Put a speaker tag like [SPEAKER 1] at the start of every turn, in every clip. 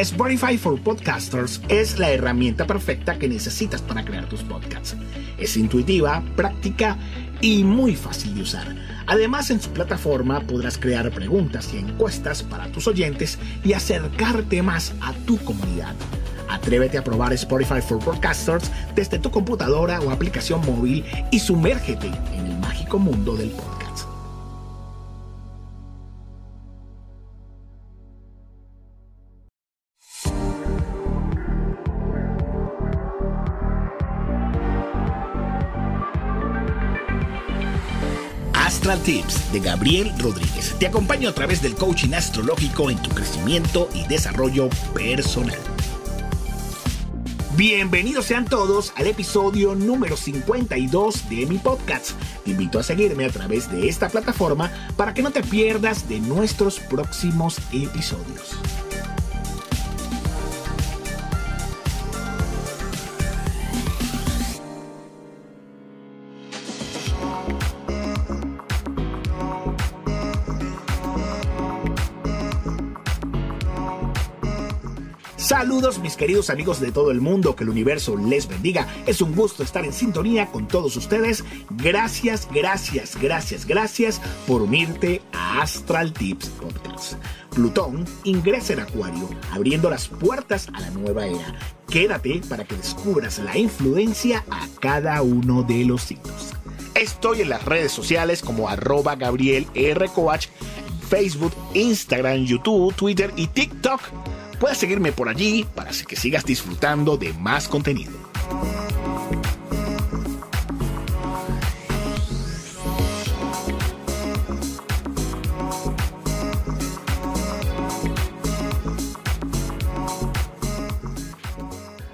[SPEAKER 1] Spotify for Podcasters es la herramienta perfecta que necesitas para crear tus podcasts. Es intuitiva, práctica y muy fácil de usar. Además, en su plataforma podrás crear preguntas y encuestas para tus oyentes y acercarte más a tu comunidad. Atrévete a probar Spotify for Podcasters desde tu computadora o aplicación móvil y sumérgete en el mágico mundo del podcast. Tips de Gabriel Rodríguez. Te acompaño a través del coaching astrológico en tu crecimiento y desarrollo personal. Bienvenidos sean todos al episodio número 52 de mi podcast. Te invito a seguirme a través de esta plataforma para que no te pierdas de nuestros próximos episodios. Saludos mis queridos amigos de todo el mundo, que el universo les bendiga. Es un gusto estar en sintonía con todos ustedes. Gracias, gracias, gracias, gracias por unirte a Astral Tips Podcast. Plutón ingresa en Acuario, abriendo las puertas a la nueva era. Quédate para que descubras la influencia a cada uno de los signos. Estoy en las redes sociales como arroba Gabriel R. Coach, Facebook, Instagram, YouTube, Twitter y TikTok Puedes seguirme por allí para que sigas disfrutando de más contenido.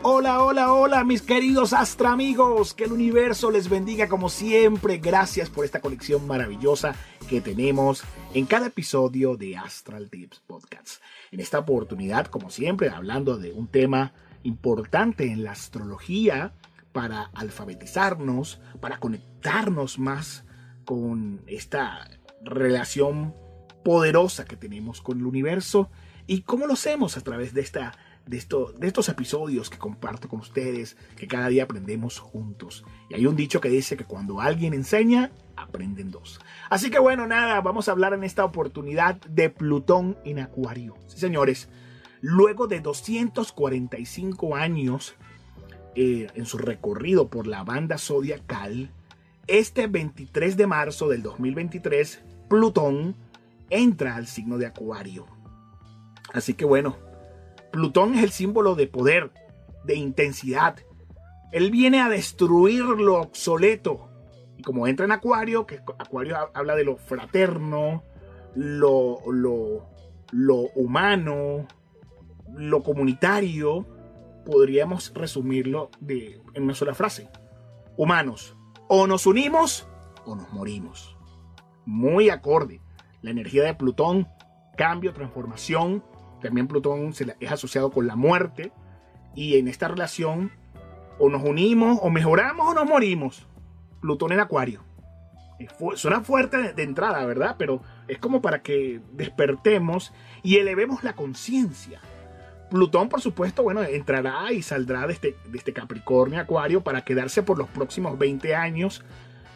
[SPEAKER 1] Hola, hola, hola, mis queridos Astra amigos. Que el universo les bendiga como siempre. Gracias por esta colección maravillosa que tenemos en cada episodio de Astral Tips Podcast. En esta oportunidad, como siempre, hablando de un tema importante en la astrología para alfabetizarnos, para conectarnos más con esta relación poderosa que tenemos con el universo y cómo lo hacemos a través de esta de, esto, de estos episodios que comparto con ustedes, que cada día aprendemos juntos. Y hay un dicho que dice que cuando alguien enseña, aprenden dos. Así que bueno, nada, vamos a hablar en esta oportunidad de Plutón en Acuario. Sí, señores, luego de 245 años eh, en su recorrido por la banda zodiacal, este 23 de marzo del 2023, Plutón entra al signo de Acuario. Así que bueno, Plutón es el símbolo de poder, de intensidad. Él viene a destruir lo obsoleto. Y como entra en Acuario, que Acuario habla de lo fraterno, lo, lo, humano, lo comunitario, podríamos resumirlo de, en una sola frase. Humanos, o nos unimos o nos morimos. Muy acorde. La energía de Plutón, cambio, transformación, también Plutón es asociado con la muerte. Y en esta relación o nos unimos, o mejoramos o nos morimos. Plutón en Acuario. Suena fuerte de entrada, ¿verdad? Pero es como para que despertemos y elevemos la conciencia. Plutón, por supuesto, bueno, entrará y saldrá de este, de este Capricornio Acuario para quedarse por los próximos 20 años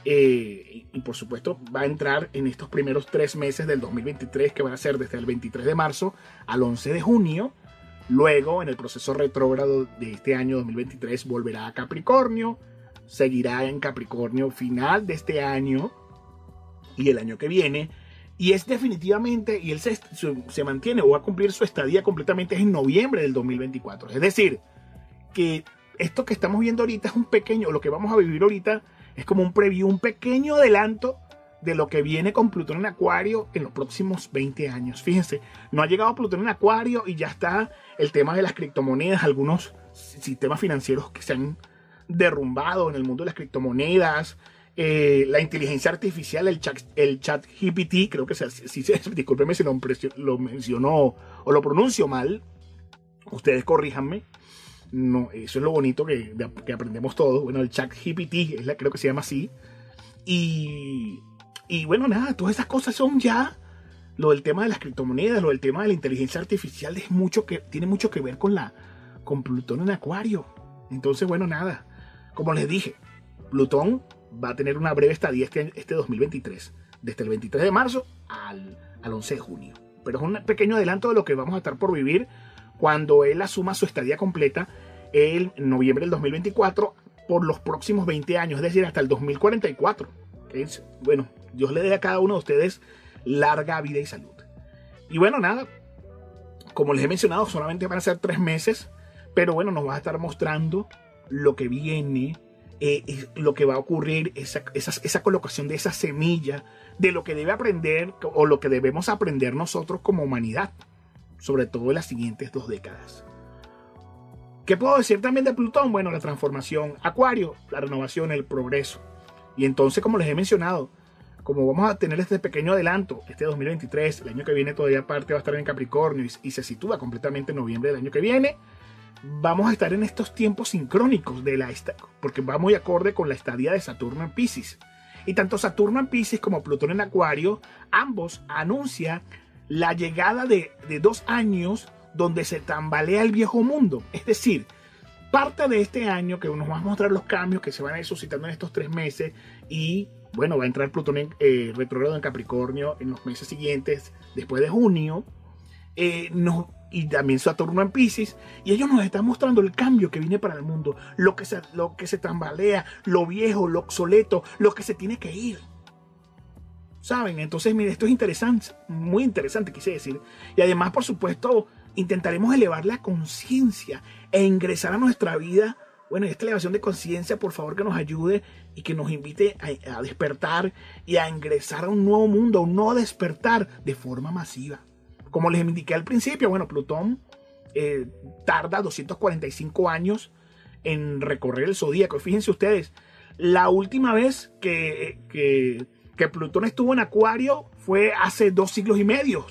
[SPEAKER 1] eh, y, por supuesto va a entrar en estos primeros tres meses del 2023 que van a ser desde el 23 de marzo al 11 de junio. Luego, en el proceso retrógrado de este año 2023, volverá a Capricornio, seguirá en Capricornio final de este año y el año que viene. Y es definitivamente, y él se, se mantiene o va a cumplir su estadía completamente en noviembre del 2024. Es decir, que esto que estamos viendo ahorita es un pequeño, lo que vamos a vivir ahorita es como un preview, un pequeño adelanto de lo que viene con Plutón en Acuario en los próximos 20 años. Fíjense, no ha llegado Plutón en Acuario y ya está el tema de las criptomonedas, algunos sistemas financieros que se han derrumbado en el mundo de las criptomonedas, eh, la inteligencia artificial, el chat, el chat GPT, creo que se, si, discúlpeme si lo, lo mencionó o lo pronuncio mal, ustedes corríjanme. No, eso es lo bonito que, aprendemos todos. Bueno, el chat GPT, creo que se llama así. Y, y bueno, nada, todas esas cosas son ya lo del tema de las criptomonedas, lo del tema de la inteligencia artificial es mucho que, tiene mucho que ver con, la, con Plutón en Acuario. Entonces, bueno, nada. Como les dije, Plutón va a tener una breve estadía este, este 2023, desde el 23 de marzo al, al 11 de junio. Pero es un pequeño adelanto de lo que vamos a estar por vivir cuando él asuma su estadía completa el noviembre del 2024 por los próximos 20 años, es decir, hasta el 2044. bueno, Dios le dé a cada uno de ustedes larga vida y salud. Y bueno, nada, como les he mencionado, solamente van a ser tres meses, pero bueno, nos va a estar mostrando lo que viene, eh, lo que va a ocurrir, esa, colocación de esa semilla, de lo que debe aprender o lo que debemos aprender nosotros como humanidad, sobre todo en las siguientes dos décadas. ¿Qué puedo decir también de Plutón? Bueno, la transformación, Acuario, la renovación, el progreso. Y entonces, como les he mencionado, como vamos a tener este pequeño adelanto, este 2023, el año que viene todavía parte va a estar en Capricornio y, se sitúa completamente en noviembre del año que viene, vamos a estar en estos tiempos sincrónicos de la porque va muy acorde con la estadía de Saturno en Pisces. Y tanto Saturno en Pisces como Plutón en Acuario, ambos anuncian la llegada de, de dos años donde se tambalea el viejo mundo. Es decir, parte de este año que nos va a mostrar los cambios que se van a ir suscitando en estos tres meses y bueno, va a entrar Plutón en, eh, retrógrado en Capricornio en los meses siguientes, después de junio, eh, y también Saturno en Pisces, y ellos nos están mostrando el cambio que viene para el mundo, lo que se, lo que se tambalea, lo viejo, lo obsoleto, lo que se tiene que ir. ¿Saben? Entonces, mire, esto es interesante, muy interesante, quise decir. Y además, por supuesto, intentaremos elevar la conciencia e ingresar a nuestra vida bueno, esta elevación de conciencia, por favor, que nos ayude y que nos invite a, despertar y a ingresar a un nuevo mundo, a un nuevo despertar de forma masiva. Como les indiqué al principio, bueno, Plutón eh, tarda 245 años en recorrer el zodíaco. Fíjense ustedes, la última vez que, que, que Plutón estuvo en Acuario fue hace dos siglos y medio,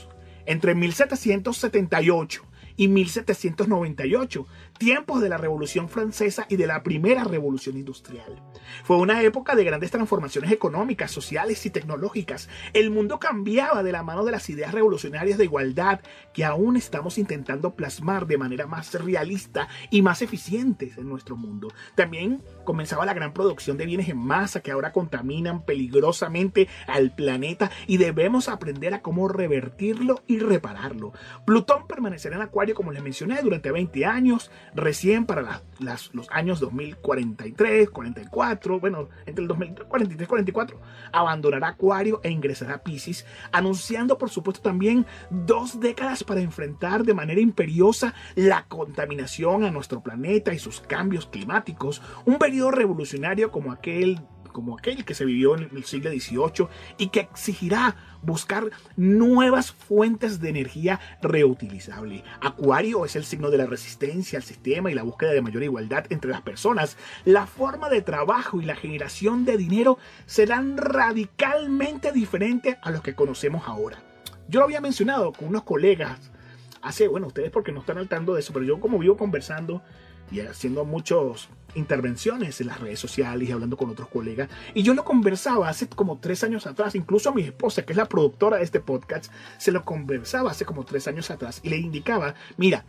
[SPEAKER 1] entre 1778 y 1798, tiempos de la Revolución Francesa y de la Primera Revolución Industrial. Fue una época de grandes transformaciones económicas, sociales y tecnológicas. El mundo cambiaba de la mano de las ideas revolucionarias de igualdad que aún estamos intentando plasmar de manera más realista y más eficientes en nuestro mundo. También comenzaba la gran producción de bienes en masa que ahora contaminan peligrosamente al planeta y debemos aprender a cómo revertirlo y repararlo. Plutón permanecerá en Acuario, como les mencioné, durante 20 años, recién para los años 2043, 44, bueno, entre el 2043 y 44, abandonará Acuario e ingresará a Pisces, anunciando por supuesto también dos décadas para enfrentar de manera imperiosa la contaminación a nuestro planeta y sus cambios climáticos, un periodo revolucionario como aquel como aquel que se vivió en el siglo XVIII y que exigirá buscar nuevas fuentes de energía reutilizable. Acuario es el signo de la resistencia al sistema y la búsqueda de mayor igualdad entre las personas. La forma de trabajo y la generación de dinero serán radicalmente diferentes a los que conocemos ahora. Yo lo había mencionado con unos colegas hace, bueno, ustedes porque no están al tanto de eso, pero yo como vivo conversando y haciendo muchas intervenciones en las redes sociales y hablando con otros colegas. Y yo lo conversaba hace como tres años atrás, incluso a mi esposa, que es la productora de este podcast, se lo conversaba hace como tres años atrás y le indicaba, mira,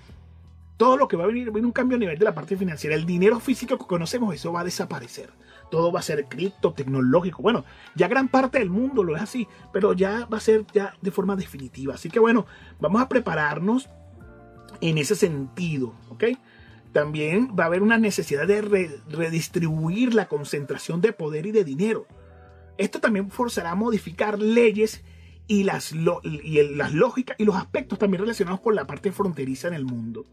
[SPEAKER 1] todo lo que va a venir, viene un cambio a nivel de la parte financiera. El dinero físico que conocemos, eso va a desaparecer. Todo va a ser cripto, tecnológico. Bueno, ya gran parte del mundo lo es así, pero ya va a ser ya de forma definitiva. Así que bueno, vamos a prepararnos en ese sentido, ¿ok? También va a haber una necesidad de redistribuir la concentración de poder y de dinero. Esto también forzará a modificar leyes y las, y las lógicas y los aspectos también relacionados con la parte fronteriza en el mundo.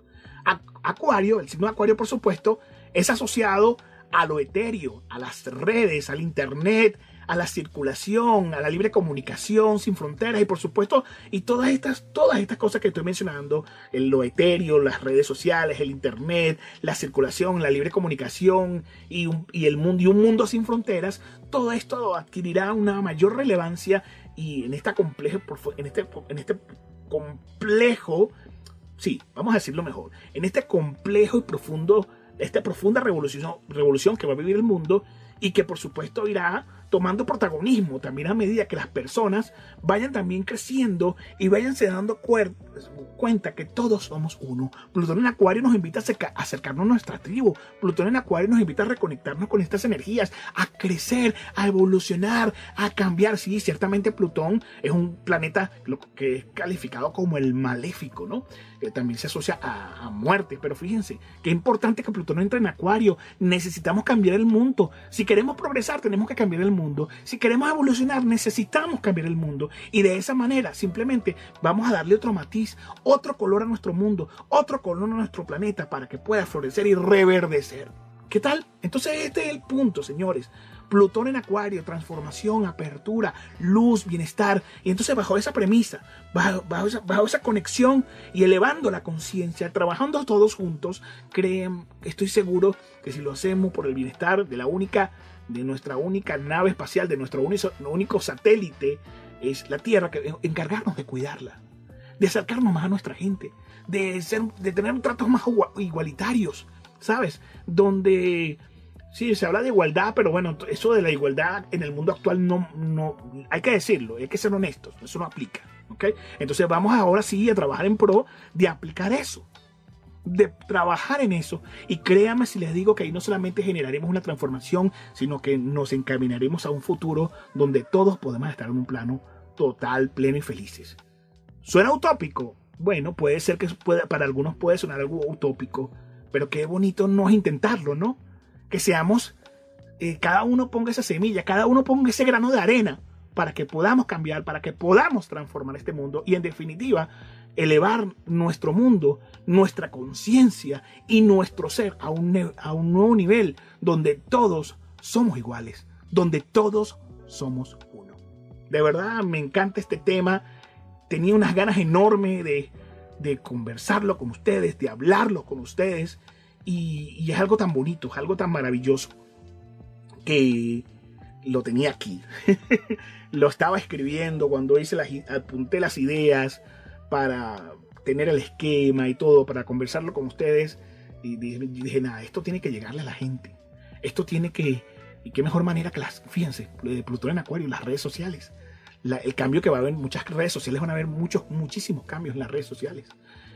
[SPEAKER 1] Acuario, el signo de Acuario, por supuesto, es asociado a lo etéreo, a las redes, al Internet, a la circulación, a la libre comunicación sin fronteras y por supuesto, y todas estas, todas estas cosas que estoy mencionando, el, lo etéreo, las redes sociales, el internet, la circulación, la libre comunicación y, el mundo y un mundo sin fronteras, todo esto adquirirá una mayor relevancia y en esta complejo, en este, en este complejo, sí, vamos a decirlo mejor, en este complejo y profundo, esta profunda revolución, revolución que va a vivir el mundo y que por supuesto irá tomando protagonismo también a medida que las personas vayan también creciendo y váyanse dando cuenta que todos somos uno. Plutón en Acuario nos invita a acercarnos a nuestra tribu. Plutón en Acuario nos invita a reconectarnos con estas energías, a crecer, a evolucionar, a cambiar. Sí, ciertamente Plutón es un planeta que es calificado como el maléfico, ¿no? Que también se asocia a, a muerte. Pero fíjense, qué importante que Plutón entre en Acuario. Necesitamos cambiar el mundo. Si queremos progresar, tenemos que cambiar el mundo. Si queremos evolucionar, necesitamos cambiar el mundo. Y de esa manera, simplemente vamos a darle otro matiz, otro color a nuestro mundo, otro color a nuestro planeta para que pueda florecer y reverdecer. ¿Qué tal? Entonces este es el punto, señores. Plutón en Acuario, transformación, apertura, luz, bienestar. Y entonces bajo esa premisa, bajo, esa, conexión y elevando la conciencia, trabajando todos juntos, creen, estoy seguro que si lo hacemos por el bienestar de la única, de nuestra única nave espacial, de nuestro único, satélite, es la Tierra, que encargarnos de cuidarla, de acercarnos más a nuestra gente, de, ser, de tener tratos más igualitarios, ¿sabes? Donde Sí, se habla de igualdad, pero bueno, eso de la igualdad en el mundo actual no, no, hay que decirlo, hay que ser honestos, eso no aplica, ¿ok? Entonces vamos ahora sí a trabajar en pro de aplicar eso, de trabajar en eso. Y créanme si les digo que ahí no solamente generaremos una transformación, sino que nos encaminaremos a un futuro donde todos podemos estar en un plano total, pleno y felices. ¿Suena utópico? Bueno, puede ser que para algunos puede sonar algo utópico, pero qué bonito no es intentarlo, ¿no? que seamos, eh, cada uno ponga esa semilla, cada uno ponga ese grano de arena para que podamos cambiar, para que podamos transformar este mundo y en definitiva elevar nuestro mundo, nuestra conciencia y nuestro ser a un, a un nuevo nivel donde todos somos iguales, donde todos somos uno. De verdad me encanta este tema, tenía unas ganas enormes de, de conversarlo con ustedes, de hablarlo con ustedes y, es algo tan bonito, es algo tan maravilloso que lo tenía aquí. lo estaba escribiendo cuando hice las, apunté las ideas para tener el esquema y todo, para conversarlo con ustedes. Y dije, nada, esto tiene que llegarle a la gente. Esto tiene que... Y qué mejor manera que las... Fíjense, Plutón en Acuario, las redes sociales. el cambio que va a haber en muchas redes sociales, van a haber muchos, muchísimos cambios en las redes sociales.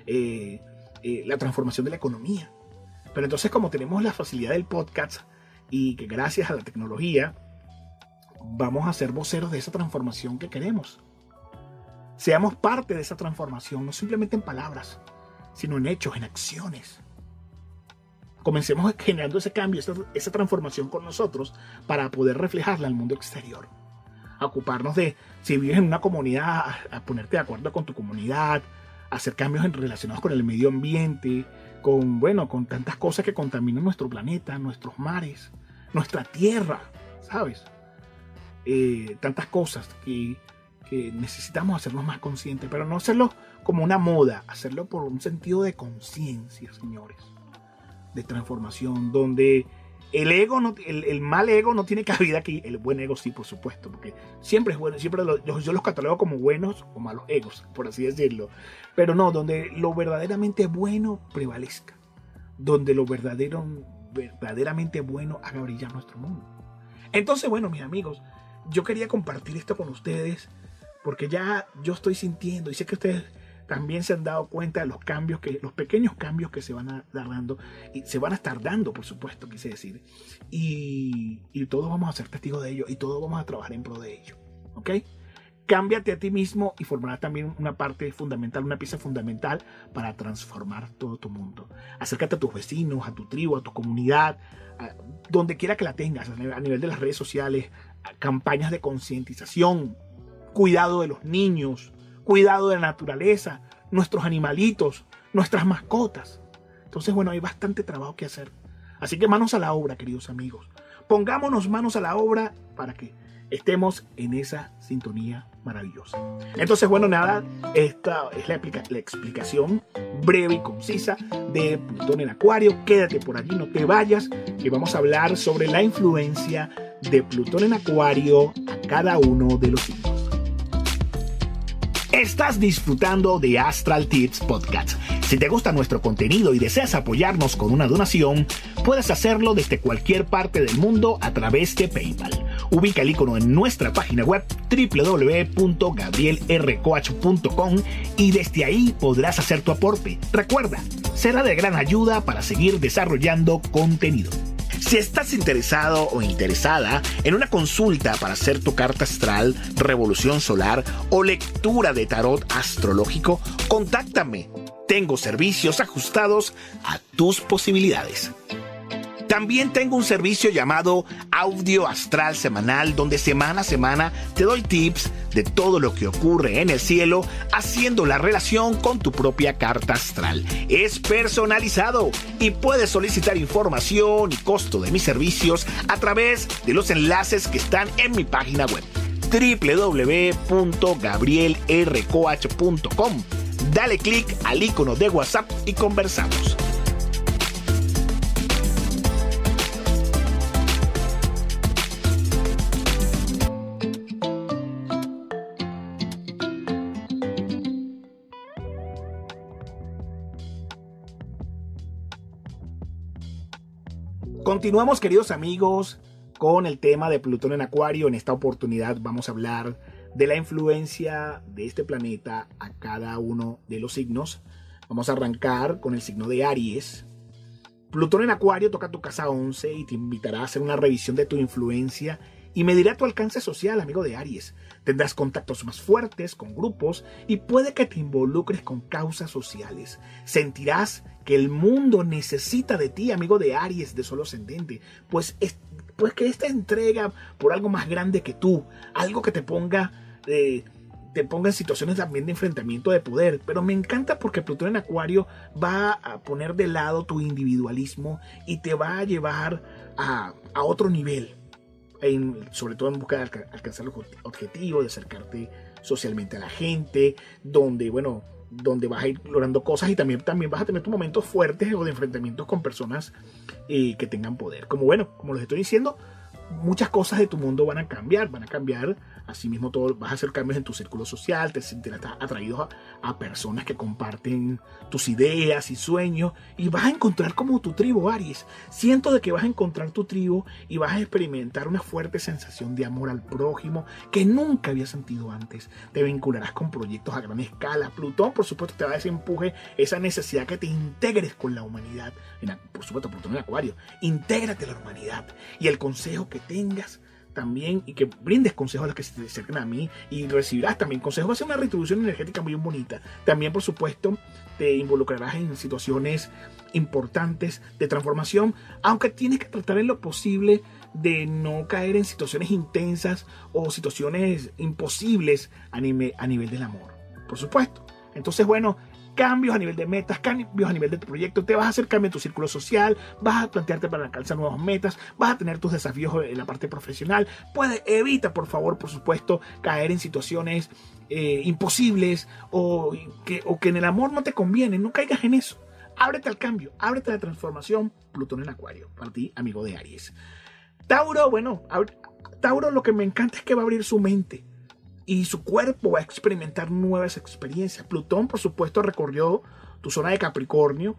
[SPEAKER 1] Eh, eh, la transformación de la economía. Pero entonces como tenemos la facilidad del podcast y que gracias a la tecnología vamos a ser voceros de esa transformación que queremos. Seamos parte de esa transformación, no simplemente en palabras, sino en hechos, en acciones. Comencemos generando ese cambio, esa, transformación con nosotros para poder reflejarla al mundo exterior. Ocuparnos de, si vives en una comunidad, a, ponerte de acuerdo con tu comunidad, hacer cambios relacionados con el medio ambiente, con, bueno, con tantas cosas que contaminan nuestro planeta, nuestros mares, nuestra tierra, ¿sabes? Eh, tantas cosas que, necesitamos hacernos más conscientes, pero no hacerlo como una moda, hacerlo por un sentido de conciencia, señores, de transformación, donde el ego, no, el, mal ego no tiene cabida aquí, el buen ego sí, por supuesto, porque siempre es bueno, siempre yo, yo, los catalogo como buenos o malos egos, por así decirlo, pero no, donde lo verdaderamente bueno prevalezca, donde lo verdadero, verdaderamente bueno haga brillar nuestro mundo. Entonces, bueno, mis amigos, yo quería compartir esto con ustedes, porque ya yo estoy sintiendo, y sé que ustedes también se han dado cuenta de los cambios que, los pequeños cambios que se van a dar dando y se van a estar dando, por supuesto, quise decir. Y, todos vamos a ser testigos de ello y todos vamos a trabajar en pro de ello. ¿Ok? Cámbiate a ti mismo y formarás también una parte fundamental, una pieza fundamental para transformar todo tu mundo. Acércate a tus vecinos, a tu tribu, a tu comunidad, donde quiera que la tengas, a nivel de las redes sociales, campañas de concientización, cuidado de los niños, cuidado de la naturaleza, nuestros animalitos, nuestras mascotas. Entonces, bueno, hay bastante trabajo que hacer. Así que manos a la obra, queridos amigos. Pongámonos manos a la obra para que estemos en esa sintonía maravillosa. Entonces, bueno, nada, esta es la, explicación breve y concisa de Plutón en Acuario. Quédate por allí, no te vayas, que vamos a hablar sobre la influencia de Plutón en Acuario a cada uno de los signos. Estás disfrutando de Astral Tips Podcast. Si te gusta nuestro contenido y deseas apoyarnos con una donación, puedes hacerlo desde cualquier parte del mundo a través de PayPal Ubica el icono en nuestra página web www.gabrielrcoach.com y desde ahí podrás hacer tu aporte. Recuerda, será de gran ayuda para seguir desarrollando contenido. Si estás interesado o interesada en una consulta para hacer tu carta astral, revolución solar o lectura de tarot astrológico, contáctame. Tengo servicios ajustados a tus posibilidades. También tengo un servicio llamado Audio Astral Semanal, donde semana a semana te doy tips de todo lo que ocurre en el cielo, haciendo la relación con tu propia carta astral. Es personalizado y puedes solicitar información y costo de mis servicios a través de los enlaces que están en mi página web www.gabrielrcoach.com. Dale clic al icono de WhatsApp y conversamos. Continuamos, queridos amigos, con el tema de Plutón en Acuario. En esta oportunidad vamos a hablar de la influencia de este planeta a cada uno de los signos. Vamos a arrancar con el signo de Aries. Plutón en Acuario toca tu casa 11 y te invitará a hacer una revisión de tu influencia y medirá tu alcance social, amigo de Aries. Tendrás contactos más fuertes con grupos y puede que te involucres con causas sociales. Sentirás el mundo necesita de ti, amigo de Aries, de solo ascendente, pues, pues que esta entrega por algo más grande que tú, algo que te ponga... Eh, te ponga en situaciones también de enfrentamiento de poder. Pero me encanta porque Plutón en Acuario va a poner de lado tu individualismo y te va a llevar a, a otro nivel sobre todo en busca de alcanzar los objetivos, de acercarte socialmente a la gente, donde, bueno, donde vas a ir logrando cosas y también, también vas a tener tus momentos fuertes o de enfrentamientos con personas eh, que tengan poder. Como bueno, como les estoy diciendo, muchas cosas de tu mundo van a cambiar, van a cambiar Asimismo, todo, vas a hacer cambios en tu círculo social, te sentirás atraído a, personas que comparten tus ideas y sueños y vas a encontrar como tu tribu, Aries. Siento de que vas a encontrar tu tribu y vas a experimentar una fuerte sensación de amor al prójimo que nunca había sentido antes. Te vincularás con proyectos a gran escala. Plutón, por supuesto, te va a ese esa necesidad que te integres con la humanidad. Por supuesto, Plutón en Acuario. Intégrate a la humanidad y el consejo que tengas también y que brindes consejos a los que se te acerquen a mí y recibirás también consejos. Va a ser una retribución energética muy bonita. También, por supuesto, te involucrarás en situaciones importantes de transformación, aunque tienes que tratar en lo posible de no caer en situaciones intensas o situaciones imposibles a, a nivel del amor. Por supuesto. Entonces, bueno, cambios a nivel de metas, cambios a nivel de tu proyecto, te vas a hacer cambio en tu círculo social, vas a plantearte para alcanzar nuevas metas, vas a tener tus desafíos en la parte profesional. Puede, evita, por favor, por supuesto, caer en situaciones eh, imposibles o que, o que en el amor no te conviene, no caigas en eso. Ábrete al cambio, ábrete a la transformación. Plutón en Acuario, para ti, amigo de Aries. Tauro, bueno, Tauro lo que me encanta es que va a abrir su mente y su cuerpo va a experimentar nuevas experiencias. Plutón, por supuesto, recorrió tu zona de Capricornio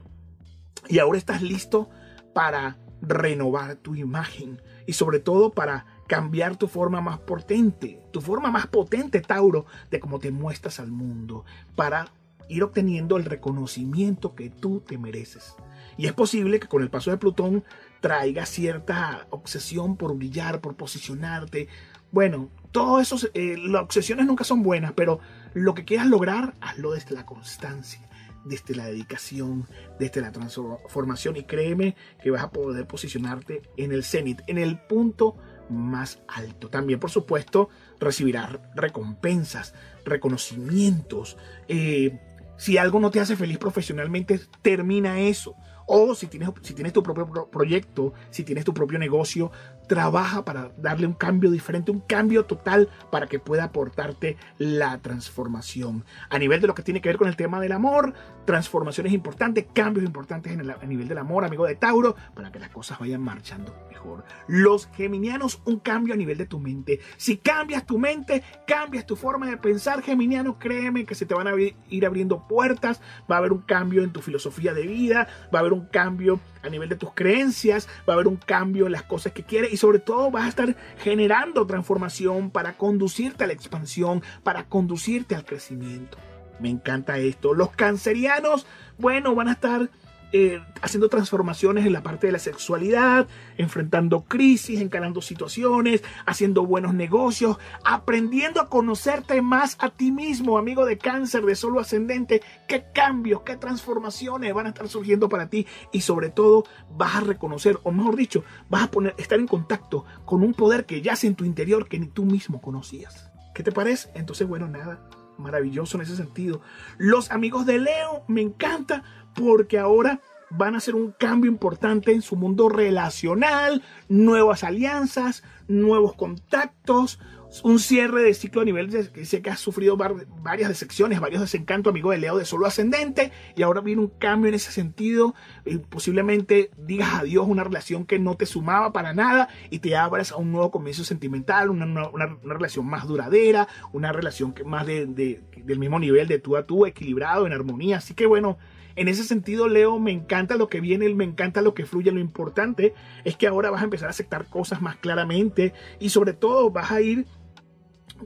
[SPEAKER 1] y ahora estás listo para renovar tu imagen y sobre todo para cambiar tu forma más potente, tu forma más potente, Tauro, de cómo te muestras al mundo, para ir obteniendo el reconocimiento que tú te mereces. Y es posible que con el paso de Plutón traiga cierta obsesión por brillar, por posicionarte. Bueno, todo eso, eh, las obsesiones nunca son buenas, pero lo que quieras lograr, hazlo desde la constancia, desde la dedicación, desde la transformación y créeme que vas a poder posicionarte en el cenit, en el punto más alto. También, por supuesto, recibirás recompensas, reconocimientos. Eh, si algo no te hace feliz profesionalmente, termina eso. O si tienes, si tienes tu propio proyecto, si tienes tu propio negocio, trabaja para darle un cambio diferente, un cambio total para que pueda aportarte la transformación. A nivel de lo que tiene que ver con el tema del amor, transformaciones importantes, cambios importantes en el, a nivel del amor, amigo de Tauro, para que las cosas vayan marchando mejor. Los geminianos, un cambio a nivel de tu mente. Si cambias tu mente, cambias tu forma de pensar, geminiano, créeme que se te van a ir abriendo puertas, va a haber un cambio en tu filosofía de vida, va a haber un un cambio a nivel de tus creencias, va a haber un cambio en las cosas que quieres y sobre todo vas a estar generando transformación para conducirte a la expansión, para conducirte al crecimiento. Me encanta esto. Los cancerianos, bueno, van a estar eh, haciendo transformaciones en la parte de la sexualidad, enfrentando crisis, encarando situaciones, haciendo buenos negocios, aprendiendo a conocerte más a ti mismo, amigo de cáncer, de solo ascendente, qué cambios, qué transformaciones van a estar surgiendo para ti y sobre todo vas a reconocer, o mejor dicho, vas a poner, estar en contacto con un poder que yace en tu interior que ni tú mismo conocías. ¿Qué te parece? Entonces, bueno, nada, maravilloso en ese sentido. Los amigos de Leo me encanta porque ahora van a hacer un cambio importante en su mundo relacional, nuevas alianzas, nuevos contactos, un cierre de ciclo a nivel que sé que has sufrido varias decepciones, varios desencantos, amigo de Leo de solo ascendente, y ahora viene un cambio en ese sentido, y posiblemente digas adiós a una relación que no te sumaba para nada y te abras a un nuevo comienzo sentimental, una, una, relación más duradera, una relación más de, del mismo nivel de tú a tú, equilibrado, en armonía, así que bueno, en ese sentido, Leo, me encanta lo que viene, me encanta lo que fluye. Lo importante es que ahora vas a empezar a aceptar cosas más claramente y sobre todo vas a ir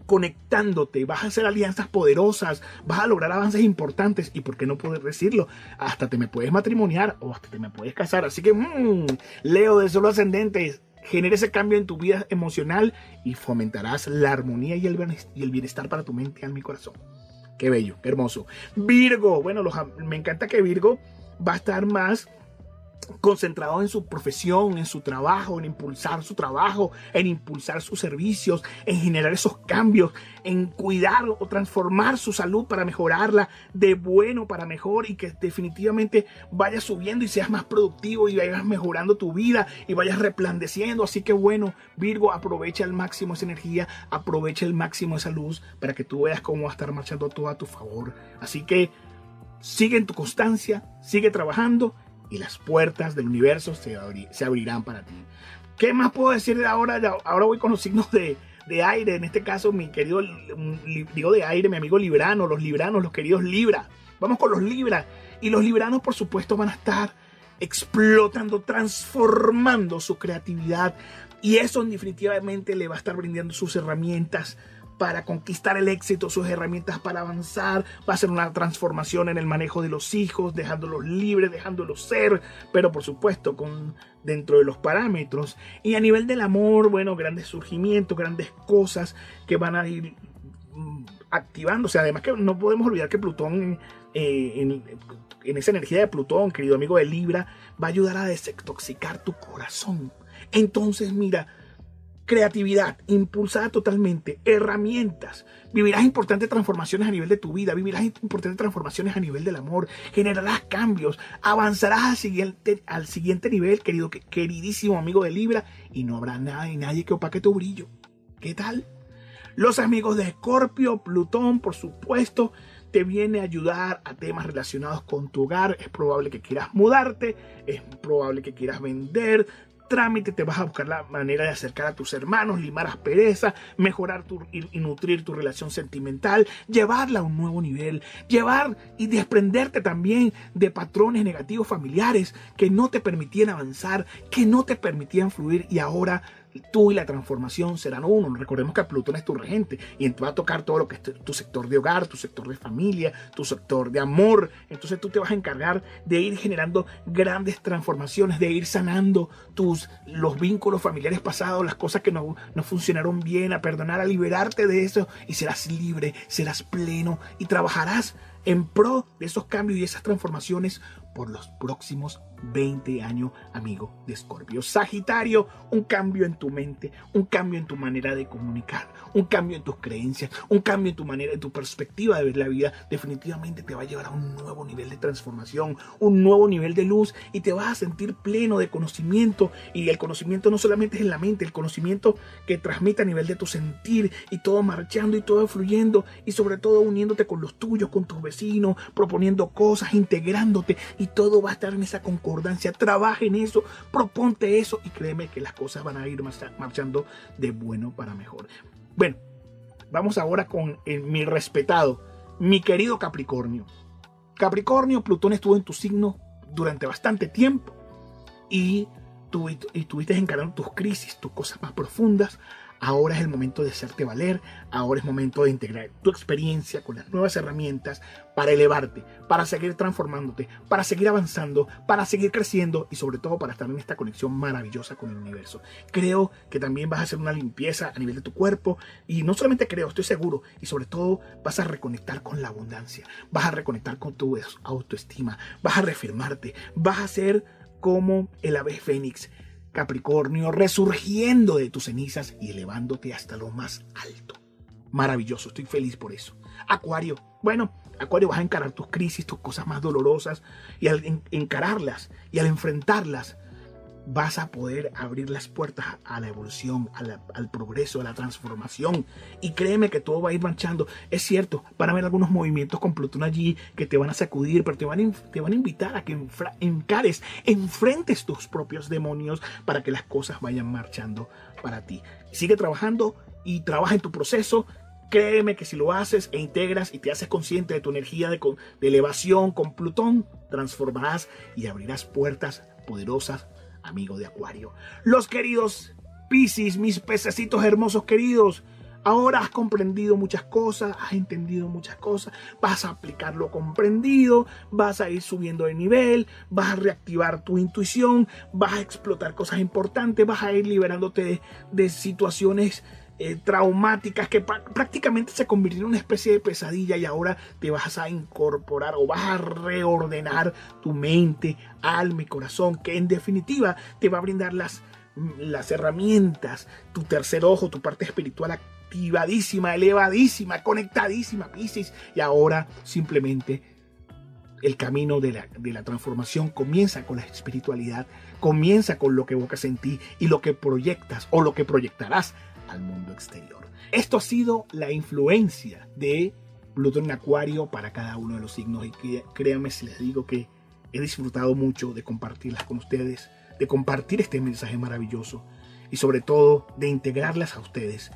[SPEAKER 1] conectándote, vas a hacer alianzas poderosas, vas a lograr avances importantes y por qué no poder decirlo, hasta te me puedes matrimoniar o hasta te me puedes casar. Así que, mmm, Leo de solo ascendentes, genera ese cambio en tu vida emocional y fomentarás la armonía y el bienestar para tu mente y al mi corazón. Qué bello, qué hermoso. Virgo, bueno, me encanta que Virgo va a estar más concentrado en su profesión, en su trabajo, en impulsar su trabajo, en impulsar sus servicios, en generar esos cambios, en cuidar o transformar su salud para mejorarla de bueno para mejor y que definitivamente vayas subiendo y seas más productivo y vayas mejorando tu vida y vayas replandeciendo. Así que bueno, Virgo, aprovecha al máximo esa energía, aprovecha el máximo esa luz para que tú veas cómo va a estar marchando todo a tu favor. Así que sigue en tu constancia, sigue trabajando y las puertas del universo se, abrirán para ti. ¿Qué más puedo decir de ahora? Ahora voy con los signos de, aire, en este caso mi querido, digo de aire, mi amigo Librano, los Libranos, los queridos Libra. Vamos con los Libra. Y los Libranos, por supuesto, van a estar explotando, transformando su creatividad. Y eso definitivamente le va a estar brindando sus herramientas para conquistar el éxito, sus herramientas para avanzar, va a ser una transformación en el manejo de los hijos, dejándolos libres, dejándolos ser, pero por supuesto con dentro de los parámetros. Y a nivel del amor, bueno, grandes surgimientos, grandes cosas que van a ir mm, activándose. Además que no podemos olvidar que Plutón eh, en, en esa energía de Plutón, querido amigo de Libra, va a ayudar a desintoxicar tu corazón. Entonces, mira, creatividad impulsada totalmente, herramientas. Vivirás importantes transformaciones a nivel de tu vida, vivirás importantes transformaciones a nivel del amor, generarás cambios, avanzarás al siguiente, nivel, querido, queridísimo amigo de Libra, y no habrá nada y nadie que opaque tu brillo. ¿Qué tal? Los amigos de Escorpio, Plutón, por supuesto, te viene a ayudar a temas relacionados con tu hogar. Es probable que quieras mudarte, es probable que quieras vender, trámite, te vas a buscar la manera de acercar a tus hermanos, limar aspereza, mejorar tu, y, nutrir tu relación sentimental, llevarla a un nuevo nivel, llevar y desprenderte también de patrones negativos familiares que no te permitían avanzar, que no te permitían fluir y ahora tú y la transformación serán uno. Recordemos que Plutón es tu regente y te va a tocar todo lo que es tu sector de hogar, tu sector de familia, tu sector de amor. Entonces tú te vas a encargar de ir generando grandes transformaciones, de ir sanando tus los vínculos familiares pasados, las cosas que no, no funcionaron bien, a perdonar, a liberarte de eso y serás libre, serás pleno y trabajarás en pro de esos cambios y esas transformaciones por los próximos 20 años, amigo de Escorpio. Sagitario, un cambio en tu mente, un cambio en tu manera de comunicar, un cambio en tus creencias, un cambio en tu manera, en tu perspectiva de ver la vida, definitivamente te va a llevar a un nuevo nivel de transformación, un nuevo nivel de luz y te vas a sentir pleno de conocimiento. Y el conocimiento no solamente es en la mente, el conocimiento que transmite a nivel de tu sentir y todo marchando y todo fluyendo y sobre todo uniéndote con los tuyos, con tus vecinos, proponiendo cosas, integrándote y todo va a estar en esa concordancia, trabaja en eso, proponte eso y créeme que las cosas van a ir marchando de bueno para mejor. Bueno, vamos ahora con mi respetado, mi querido Capricornio. Capricornio, Plutón estuvo en tu signo durante bastante tiempo y, tú, y encarando tus crisis, tus cosas más profundas, Ahora es el momento de hacerte valer, ahora es momento de integrar tu experiencia con las nuevas herramientas para elevarte, para seguir transformándote, para seguir avanzando, para seguir creciendo y sobre todo para estar en esta conexión maravillosa con el universo. Creo que también vas a hacer una limpieza a nivel de tu cuerpo y no solamente creo, estoy seguro y sobre todo vas a reconectar con la abundancia, vas a reconectar con tu autoestima, vas a reafirmarte, vas a ser como el ave fénix Capricornio, resurgiendo de tus cenizas y elevándote hasta lo más alto. Maravilloso, estoy feliz por eso. Acuario, bueno, Acuario vas a encarar tus crisis, tus cosas más dolorosas y al encararlas y al enfrentarlas vas a poder abrir las puertas a la evolución, al progreso, a la transformación. Y créeme que todo va a ir marchando. Es cierto, van a haber algunos movimientos con Plutón allí que te van a sacudir, pero te van a, te van a invitar a que encares, enfrentes tus propios demonios para que las cosas vayan marchando para ti. Sigue trabajando y trabaja en tu proceso. Créeme que si lo haces e integras y te haces consciente de tu energía de, de elevación con Plutón, transformarás y abrirás puertas poderosas amigo de Acuario. Los queridos Piscis, mis pececitos hermosos queridos, ahora has comprendido muchas cosas, has entendido muchas cosas, vas a aplicar lo comprendido, vas a ir subiendo de nivel, vas a reactivar tu intuición, vas a explotar cosas importantes, vas a ir liberándote de situaciones eh, traumáticas que prácticamente se convirtieron en una especie de pesadilla y ahora te vas a incorporar o vas a reordenar tu mente, alma y corazón, que en definitiva te va a brindar las, las herramientas, tu tercer ojo, tu parte espiritual activadísima, elevadísima, conectadísima, Pisces, y ahora simplemente el camino de la, de la, transformación comienza con la espiritualidad, comienza con lo que evocas en ti y lo que proyectas o lo que proyectarás al mundo exterior. Esto ha sido la influencia de Plutón en Acuario para cada uno de los signos y créanme si les digo que he disfrutado mucho de compartirlas con ustedes, de compartir este mensaje maravilloso y sobre todo de integrarlas a ustedes,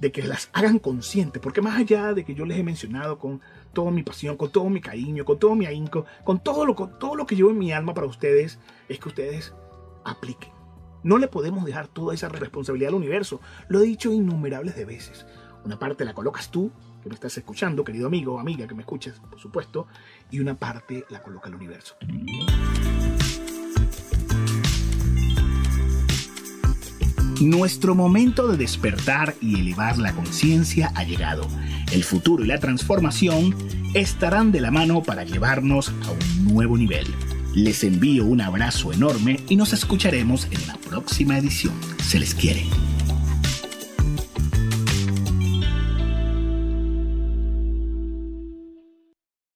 [SPEAKER 1] de que las hagan conscientes, porque más allá de que yo les he mencionado con toda mi pasión, con todo mi cariño, con todo mi ahínco, con todo lo, con todo lo que llevo en mi alma para ustedes, es que ustedes apliquen no le podemos dejar toda esa responsabilidad al universo. Lo he dicho innumerables de veces. Una parte la colocas tú, que me estás escuchando, querido amigo o amiga que me escuches, por supuesto, y una parte la coloca el universo. Nuestro momento de despertar y elevar la conciencia ha llegado. El futuro y la transformación estarán de la mano para llevarnos a un nuevo nivel. Les envío un abrazo enorme y nos escucharemos en la próxima edición. Se les quiere.